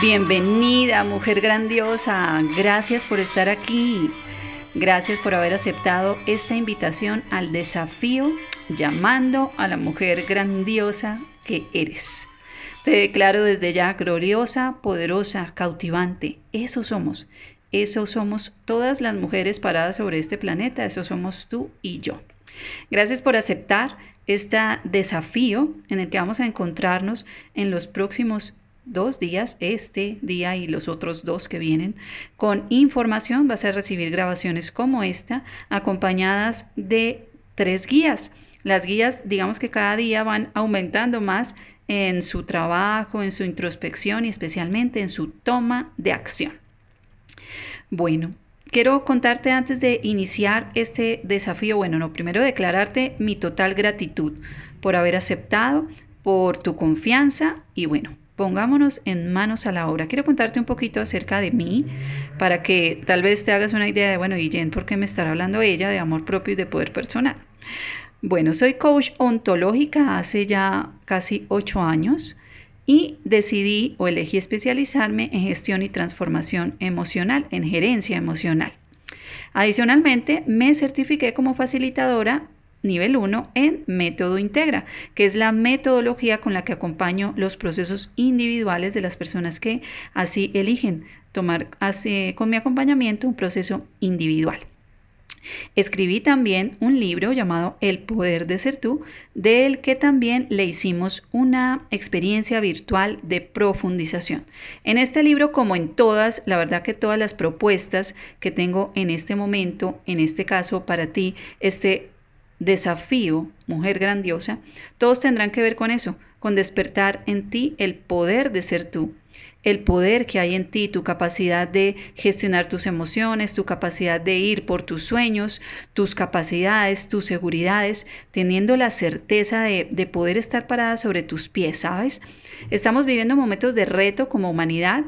Bienvenida, mujer grandiosa. Gracias por estar aquí. Gracias por haber aceptado esta invitación al desafío llamando a la mujer grandiosa que eres. Te declaro desde ya gloriosa, poderosa, cautivante. Eso somos. Eso somos todas las mujeres paradas sobre este planeta. Eso somos tú y yo. Gracias por aceptar este desafío en el que vamos a encontrarnos en los próximos dos días, este día y los otros dos que vienen, con información. Vas a recibir grabaciones como esta, acompañadas de tres guías. Las guías, digamos que cada día van aumentando más en su trabajo, en su introspección y especialmente en su toma de acción. Bueno, quiero contarte antes de iniciar este desafío, bueno, no, primero declararte mi total gratitud por haber aceptado, por tu confianza y bueno, pongámonos en manos a la obra. Quiero contarte un poquito acerca de mí para que tal vez te hagas una idea de, bueno, y Jen, ¿por qué me estará hablando ella de amor propio y de poder personal? Bueno, soy coach ontológica hace ya casi ocho años y decidí o elegí especializarme en gestión y transformación emocional, en gerencia emocional. Adicionalmente, me certifiqué como facilitadora nivel 1 en Método Integra, que es la metodología con la que acompaño los procesos individuales de las personas que así eligen tomar con mi acompañamiento un proceso individual. Escribí también un libro llamado El poder de ser tú, del que también le hicimos una experiencia virtual de profundización. En este libro, como en todas, la verdad que todas las propuestas que tengo en este momento, en este caso para ti, este desafío, mujer grandiosa, todos tendrán que ver con eso, con despertar en ti el poder de ser tú, el poder que hay en ti, tu capacidad de gestionar tus emociones, tu capacidad de ir por tus sueños, tus capacidades, tus seguridades, teniendo la certeza de, de poder estar parada sobre tus pies, ¿sabes? Estamos viviendo momentos de reto como humanidad,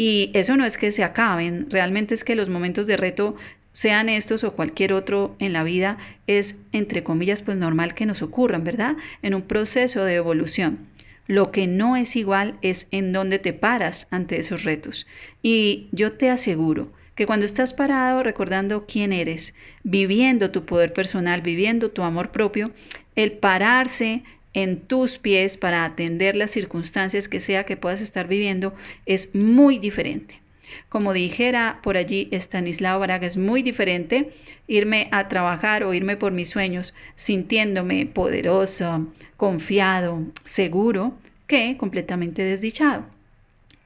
y eso no es que se acaben, realmente es que los momentos de reto sean estos o cualquier otro en la vida, es, entre comillas, pues normal que nos ocurran, ¿verdad? En un proceso de evolución. Lo que no es igual es en dónde te paras ante esos retos. Y yo te aseguro que cuando estás parado recordando quién eres, viviendo tu poder personal, viviendo tu amor propio, el pararse en tus pies para atender las circunstancias que sea que puedas estar viviendo es muy diferente. Como dijera por allí Stanislao Braga, es muy diferente irme a trabajar o irme por mis sueños sintiéndome poderoso, confiado, seguro, que completamente desdichado.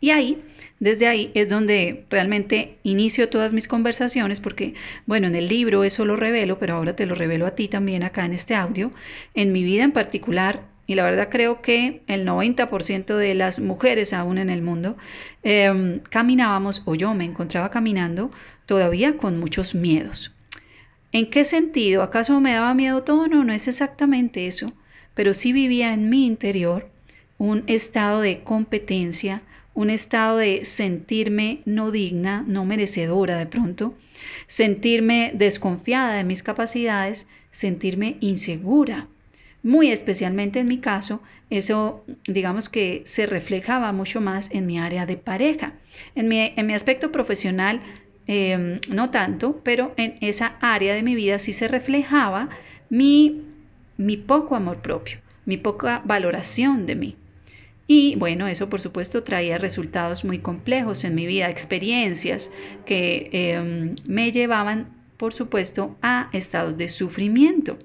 Y ahí, desde ahí es donde realmente inicio todas mis conversaciones, porque, bueno, en el libro eso lo revelo, pero ahora te lo revelo a ti también acá en este audio. En mi vida en particular, y la verdad creo que el 90% de las mujeres aún en el mundo em, caminábamos, o yo me encontraba caminando, todavía con muchos miedos. ¿En qué sentido? ¿Acaso me daba miedo todo? No, no es exactamente eso, pero sí vivía en mi interior un estado de competencia, un estado de sentirme no digna, no merecedora de pronto, sentirme desconfiada de mis capacidades, sentirme insegura muy especialmente en mi caso, eso digamos que se reflejaba mucho más en mi área de pareja. En mi, en mi aspecto profesional, em, no tanto, pero en esa área de mi vida sí se reflejaba mi, mi poco amor propio, mi poca valoración de mí. Y bueno, eso por supuesto traía resultados muy complejos en mi vida, experiencias que em, me llevaban, por supuesto, a estados de sufrimiento.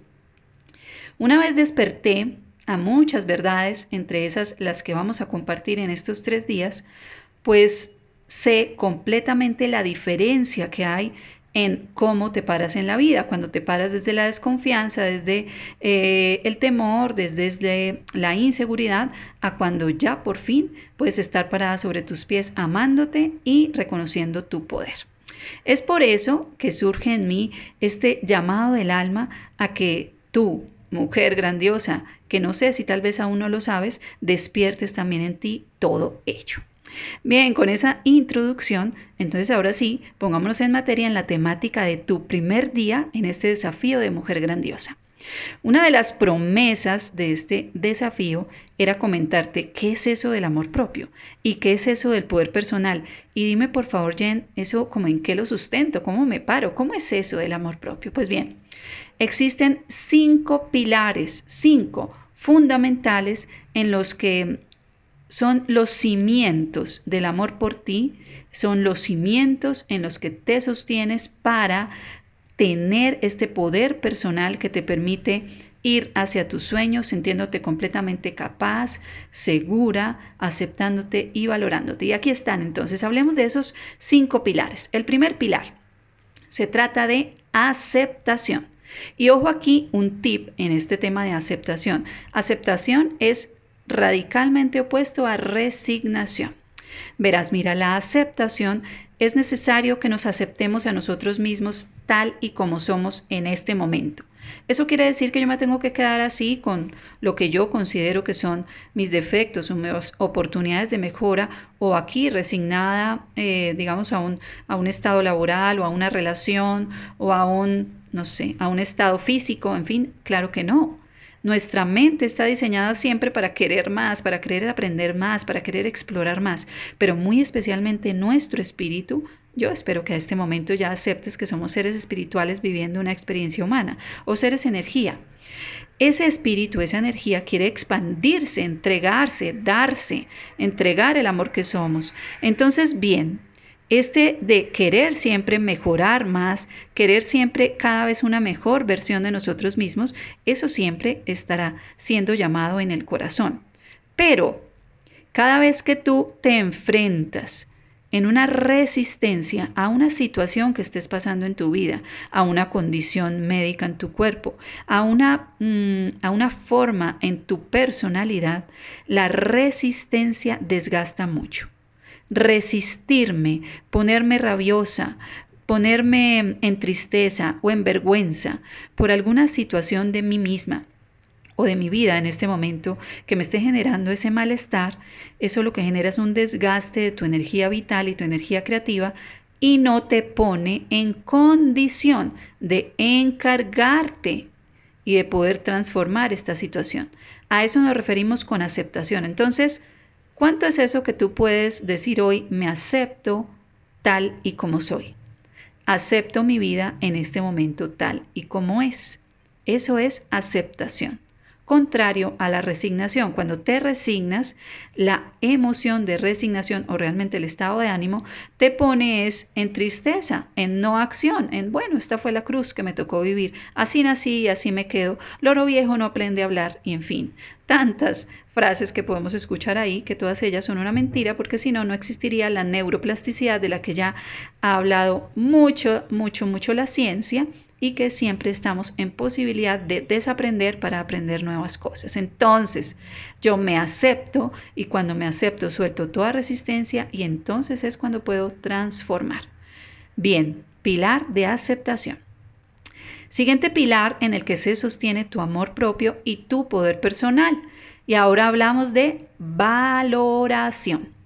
Una vez desperté a muchas verdades, entre esas las que vamos a compartir en estos tres días, pues sé completamente la diferencia que hay en cómo te paras en la vida, cuando te paras desde la desconfianza, desde eh, el temor, desde, desde, la inseguridad, a cuando ya por fin puedes estar parada sobre tus pies amándote y reconociendo tu poder. Es por eso que surge en mí este llamado del alma a que tú, mujer grandiosa, que no sé si tal vez aún no lo sabes, despiertes también en ti todo ello. Bien, con esa introducción, entonces ahora sí, pongámonos en materia en la temática de tu primer día en este desafío de mujer grandiosa. Una de las promesas de este desafío era comentarte qué es eso del amor propio y qué es eso del poder personal. Y dime por favor, Jen, eso como en qué lo sustento, cómo me paro, cómo es eso del amor propio. Pues bien, existen cinco pilares, cinco fundamentales en los que son los cimientos del amor por ti, son los cimientos en los que te sostienes para tener este poder personal que te permite ir hacia tus sueños sintiéndote completamente capaz, segura, aceptándote y valorándote. Y aquí están entonces, hablemos de esos cinco pilares. El primer pilar se trata de aceptación. Y ojo aquí un tip en este tema de aceptación. Aceptación es radicalmente opuesto a resignación. Verás, mira, la aceptación es necesario que nos aceptemos a nosotros mismos tal y como somos en este momento. Eso quiere decir que yo me tengo que quedar así con lo que yo considero que son mis defectos o mis oportunidades de mejora o aquí resignada, eh, digamos, a un, a un estado laboral o a una relación o a un, no sé, a un estado físico, en fin, claro que no. Nuestra mente está diseñada siempre para querer más, para querer aprender más, para querer explorar más, pero muy especialmente nuestro espíritu. Yo espero que a este momento ya aceptes que somos seres espirituales viviendo una experiencia humana o seres energía. Ese espíritu, esa energía quiere expandirse, entregarse, darse, entregar el amor que somos. Entonces, bien, este de querer siempre mejorar más, querer siempre cada vez una mejor versión de nosotros mismos, eso siempre estará siendo llamado en el corazón. Pero cada vez que tú te enfrentas en una resistencia a una situación que estés pasando en tu vida, a una condición médica en tu cuerpo, a una, mm, a una forma en tu personalidad, la resistencia desgasta mucho resistirme, ponerme rabiosa, ponerme en tristeza o en vergüenza por alguna situación de mí misma o de mi vida en este momento que me esté generando ese malestar, eso lo que genera es un desgaste de tu energía vital y tu energía creativa y no te pone en condición de encargarte y de poder transformar esta situación. A eso nos referimos con aceptación. Entonces, ¿Cuánto es eso que tú puedes decir hoy, me acepto tal y como soy? Acepto mi vida en este momento tal y como es. Eso es aceptación contrario a la resignación. Cuando te resignas, la emoción de resignación o realmente el estado de ánimo te pones en tristeza, en no acción, en bueno, esta fue la cruz que me tocó vivir, así nací y así me quedo, loro viejo no aprende a hablar y en fin, tantas frases que podemos escuchar ahí, que todas ellas son una mentira, porque si no, no existiría la neuroplasticidad de la que ya ha hablado mucho, mucho, mucho la ciencia y que siempre estamos en posibilidad de desaprender para aprender nuevas cosas. Entonces, yo me acepto y cuando me acepto suelto toda resistencia y entonces es cuando puedo transformar. Bien, pilar de aceptación. Siguiente pilar en el que se sostiene tu amor propio y tu poder personal. Y ahora hablamos de valoración.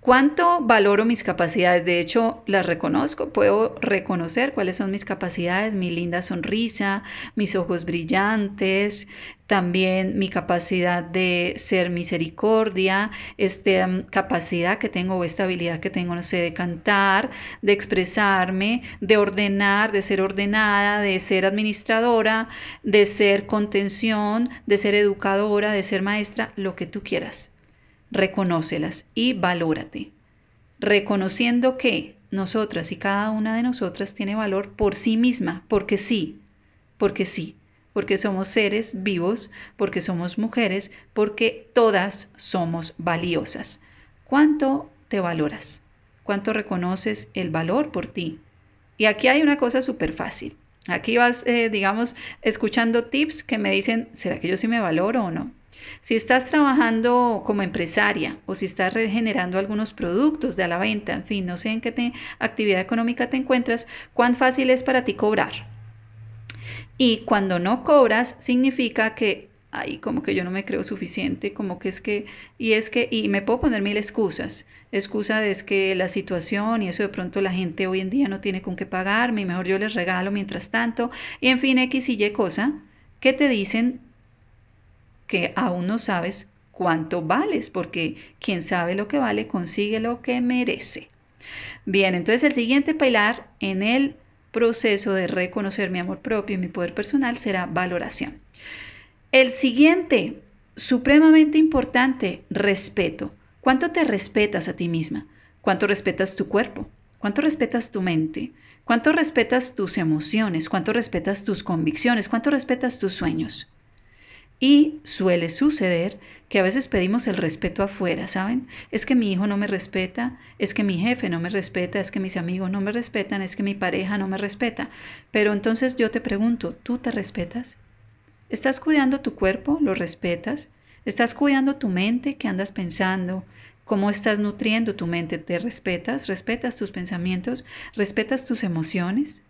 ¿Cuánto valoro mis capacidades? De hecho, las reconozco, puedo reconocer cuáles son mis capacidades, mi linda sonrisa, mis ojos brillantes, también mi capacidad de ser misericordia, esta mm, capacidad que tengo o esta habilidad que tengo, no sé, de cantar, de expresarme, de ordenar, de ser ordenada, de ser administradora, de ser contención, de ser educadora, de ser maestra, lo que tú quieras reconócelas y valórate, reconociendo que nosotras y cada una de nosotras tiene valor por sí misma, porque sí, porque sí, porque somos seres vivos, porque somos mujeres, porque todas somos valiosas. ¿Cuánto te valoras? ¿Cuánto reconoces el valor por ti? Y aquí hay una cosa súper fácil. Aquí vas, eh, digamos, escuchando tips que me dicen, ¿será que yo sí me valoro o no? Si estás trabajando como empresaria o si estás generando algunos productos de a la venta, en fin, no sé en qué actividad económica te encuentras, cuán fácil es para ti cobrar. Y cuando no cobras, significa que ay, como que yo no me creo suficiente, como que es que, y es que, y me puedo poner mil excusas. Excusa de es que la situación y eso de pronto la gente hoy en día no tiene con qué pagarme y mejor yo les regalo mientras tanto, y en fin, X y Y cosa que te dicen que aún no sabes cuánto vales, porque quien sabe lo que vale consigue lo que merece. Bien, entonces el siguiente pilar en el proceso de reconocer mi amor propio y mi poder personal será valoración. El siguiente, supremamente importante, respeto. ¿Cuánto te respetas a ti misma? ¿Cuánto respetas tu cuerpo? ¿Cuánto respetas tu mente? ¿Cuánto respetas tus emociones? ¿Cuánto respetas tus convicciones? ¿Cuánto respetas tus sueños? Y suele suceder que a veces pedimos el respeto afuera, ¿saben? Es que mi hijo no me respeta, es que mi jefe no me respeta, es que mis amigos no me respetan, es que mi pareja no me respeta. Pero entonces yo te pregunto, ¿tú te respetas? ¿Estás cuidando tu cuerpo? ¿Lo respetas? ¿Estás cuidando tu mente? ¿Qué andas pensando? ¿Cómo estás nutriendo tu mente? ¿Te respetas? ¿Respetas tus pensamientos? ¿Respetas tus emociones?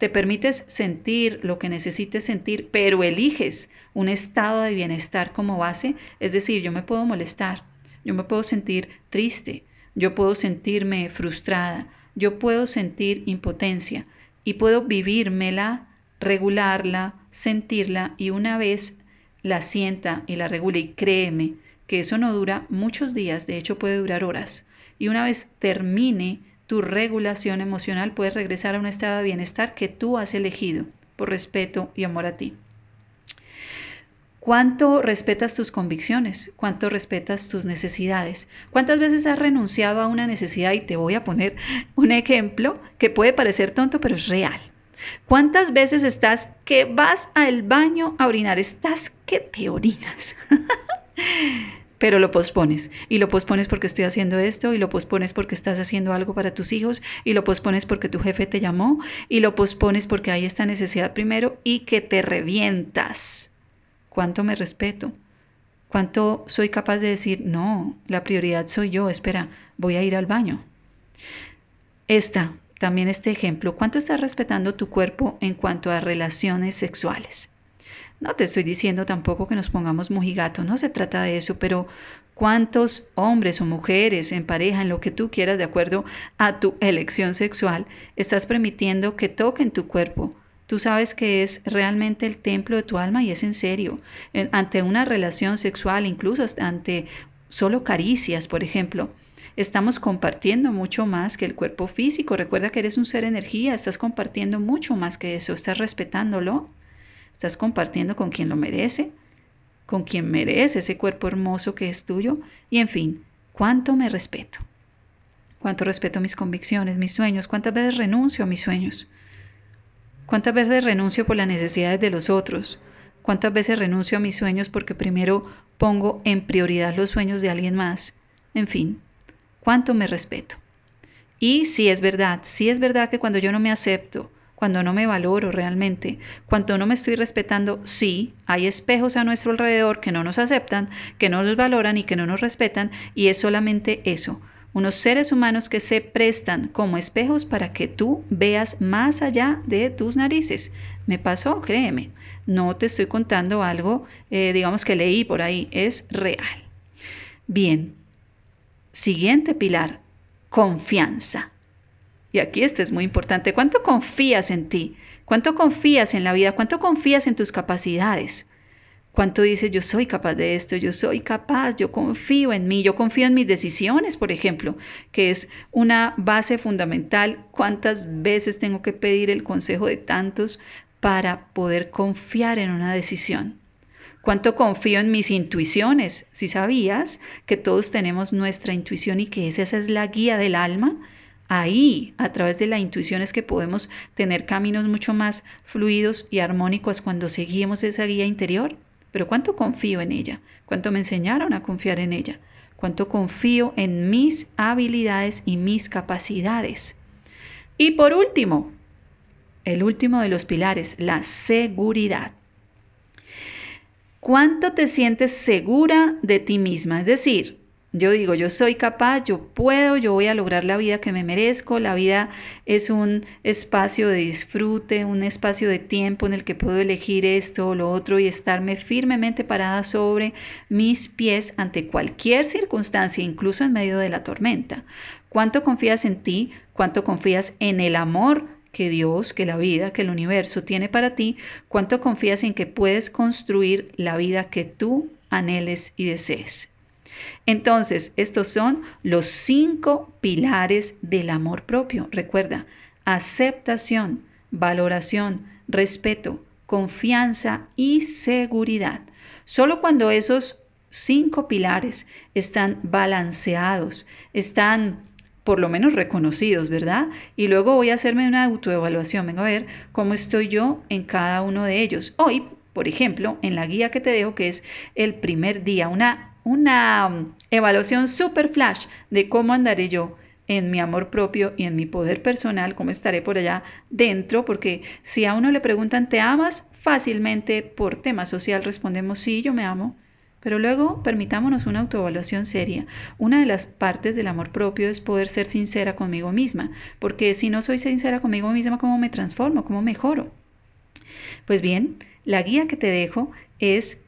Te permites sentir lo que necesites sentir, pero eliges un estado de bienestar como base. Es decir, yo me puedo molestar, yo me puedo sentir triste, yo puedo sentirme frustrada, yo puedo sentir impotencia y puedo vivírmela, regularla, sentirla y una vez la sienta y la regule y créeme que eso no dura muchos días, de hecho puede durar horas. Y una vez termine tu regulación emocional, puedes regresar a un estado de bienestar que tú has elegido por respeto y amor a ti. ¿Cuánto respetas tus convicciones? ¿Cuánto respetas tus necesidades? ¿Cuántas veces has renunciado a una necesidad? Y te voy a poner un ejemplo que puede parecer tonto, pero es real. ¿Cuántas veces estás que vas al baño a orinar? Estás que te orinas. pero lo pospones. Y lo pospones porque estoy haciendo esto, y lo pospones porque estás haciendo algo para tus hijos, y lo pospones porque tu jefe te llamó, y lo pospones porque hay esta necesidad primero y que te revientas. ¿Cuánto me respeto? ¿Cuánto soy capaz de decir, no, la prioridad soy yo, espera, voy a ir al baño? Esta, también este ejemplo, ¿cuánto estás respetando tu cuerpo en cuanto a relaciones sexuales? No te estoy diciendo tampoco que nos pongamos mojigato, no se trata de eso, pero cuántos hombres o mujeres en pareja, en lo que tú quieras, de acuerdo a tu elección sexual, estás permitiendo que toquen tu cuerpo. Tú sabes que es realmente el templo de tu alma y es en serio. ante una relación sexual, incluso ante solo caricias, por ejemplo, estamos compartiendo mucho más que el cuerpo físico. Recuerda que eres un ser energía, estás compartiendo mucho más que eso, estás respetándolo. Estás compartiendo con quien lo merece, con quien merece ese cuerpo hermoso que es tuyo. Y en fin, ¿cuánto me respeto? ¿Cuánto respeto mis convicciones, mis sueños? ¿Cuántas veces renuncio a mis sueños? ¿Cuántas veces renuncio por las necesidades de los otros? ¿Cuántas veces renuncio a mis sueños porque primero pongo en prioridad los sueños de alguien más? En fin, ¿cuánto me respeto? Y si es verdad, si es verdad que cuando yo no me acepto, cuando no me valoro realmente, cuando no me estoy respetando, sí, hay espejos a nuestro alrededor que no nos aceptan, que no nos valoran y que no nos respetan, y es solamente eso, unos seres humanos que se prestan como espejos para que tú veas más allá de tus narices. Me pasó, créeme, no te estoy contando algo, eh, digamos que leí por ahí, es real. Bien, siguiente pilar, confianza. Y aquí este es muy importante. ¿Cuánto confías en ti? ¿Cuánto confías en la vida? ¿Cuánto confías en tus capacidades? ¿Cuánto dices yo soy capaz de esto? Yo soy capaz, yo confío en mí, yo confío en mis decisiones, por ejemplo, que es una base fundamental. ¿Cuántas veces tengo que pedir el consejo de tantos para poder confiar en una decisión? ¿Cuánto confío en mis intuiciones? Si sabías que todos tenemos nuestra intuición y que esa es la guía del alma, Ahí, a través de la intuición, es que podemos tener caminos mucho más fluidos y armónicos cuando seguimos esa guía interior. Pero ¿cuánto confío en ella? ¿Cuánto me enseñaron a confiar en ella? ¿Cuánto confío en mis habilidades y mis capacidades? Y por último, el último de los pilares, la seguridad. ¿Cuánto te sientes segura de ti misma? Es decir, yo digo, yo soy capaz, yo puedo, yo voy a lograr la vida que me merezco. La vida es un espacio de disfrute, un espacio de tiempo en el que puedo elegir esto o lo otro y estarme firmemente parada sobre mis pies ante cualquier circunstancia, incluso en medio de la tormenta. ¿Cuánto confías en ti? ¿Cuánto confías en el amor que Dios, que la vida, que el universo tiene para ti, cuánto confías en que puedes construir la vida que tú anheles y desees. Entonces, estos son los cinco pilares del amor propio. Recuerda, aceptación, valoración, respeto, confianza y seguridad. Solo cuando esos cinco pilares están balanceados, están por lo menos reconocidos, ¿verdad? Y luego voy a hacerme una autoevaluación, vengo a ver cómo estoy yo en cada uno de ellos. Hoy, por ejemplo, en la guía que te dejo, que es el primer día, una, una um, evaluación super flash de cómo andaré yo en mi amor propio y en mi poder personal, cómo estaré por allá dentro, porque si a uno le preguntan, ¿te amas? Fácilmente por tema social respondemos, sí, yo me amo. Pero luego permitámonos una autoevaluación seria. Una de las partes del amor propio es poder ser sincera conmigo misma, porque si no soy sincera conmigo misma, ¿cómo me transformo? ¿Cómo mejoro? Pues bien, la guía que te dejo es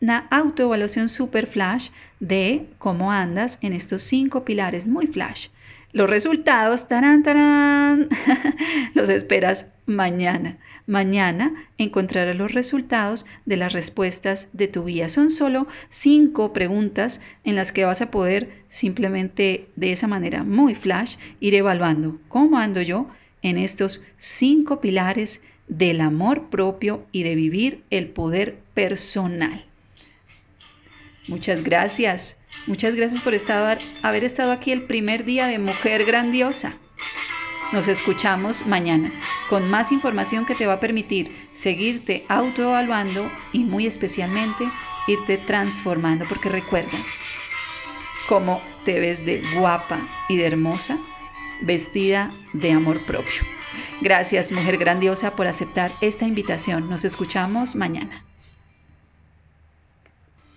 una autoevaluación super flash de cómo andas en estos cinco pilares, muy flash. Los resultados, tarán, tarán, los esperas mañana. Mañana encontrarás los resultados de las respuestas de tu guía. Son solo cinco preguntas en las que vas a poder simplemente de esa manera muy flash ir evaluando cómo ando yo en estos cinco pilares del amor propio y de vivir el poder personal. Muchas gracias. Muchas gracias por estar, haber estado aquí el primer día de Mujer Grandiosa. Nos escuchamos mañana con más información que te va a permitir seguirte autoevaluando y muy especialmente irte transformando. Porque recuerda, cómo te ves de guapa y de hermosa, vestida de amor propio. Gracias, mujer grandiosa, por aceptar esta invitación. Nos escuchamos mañana.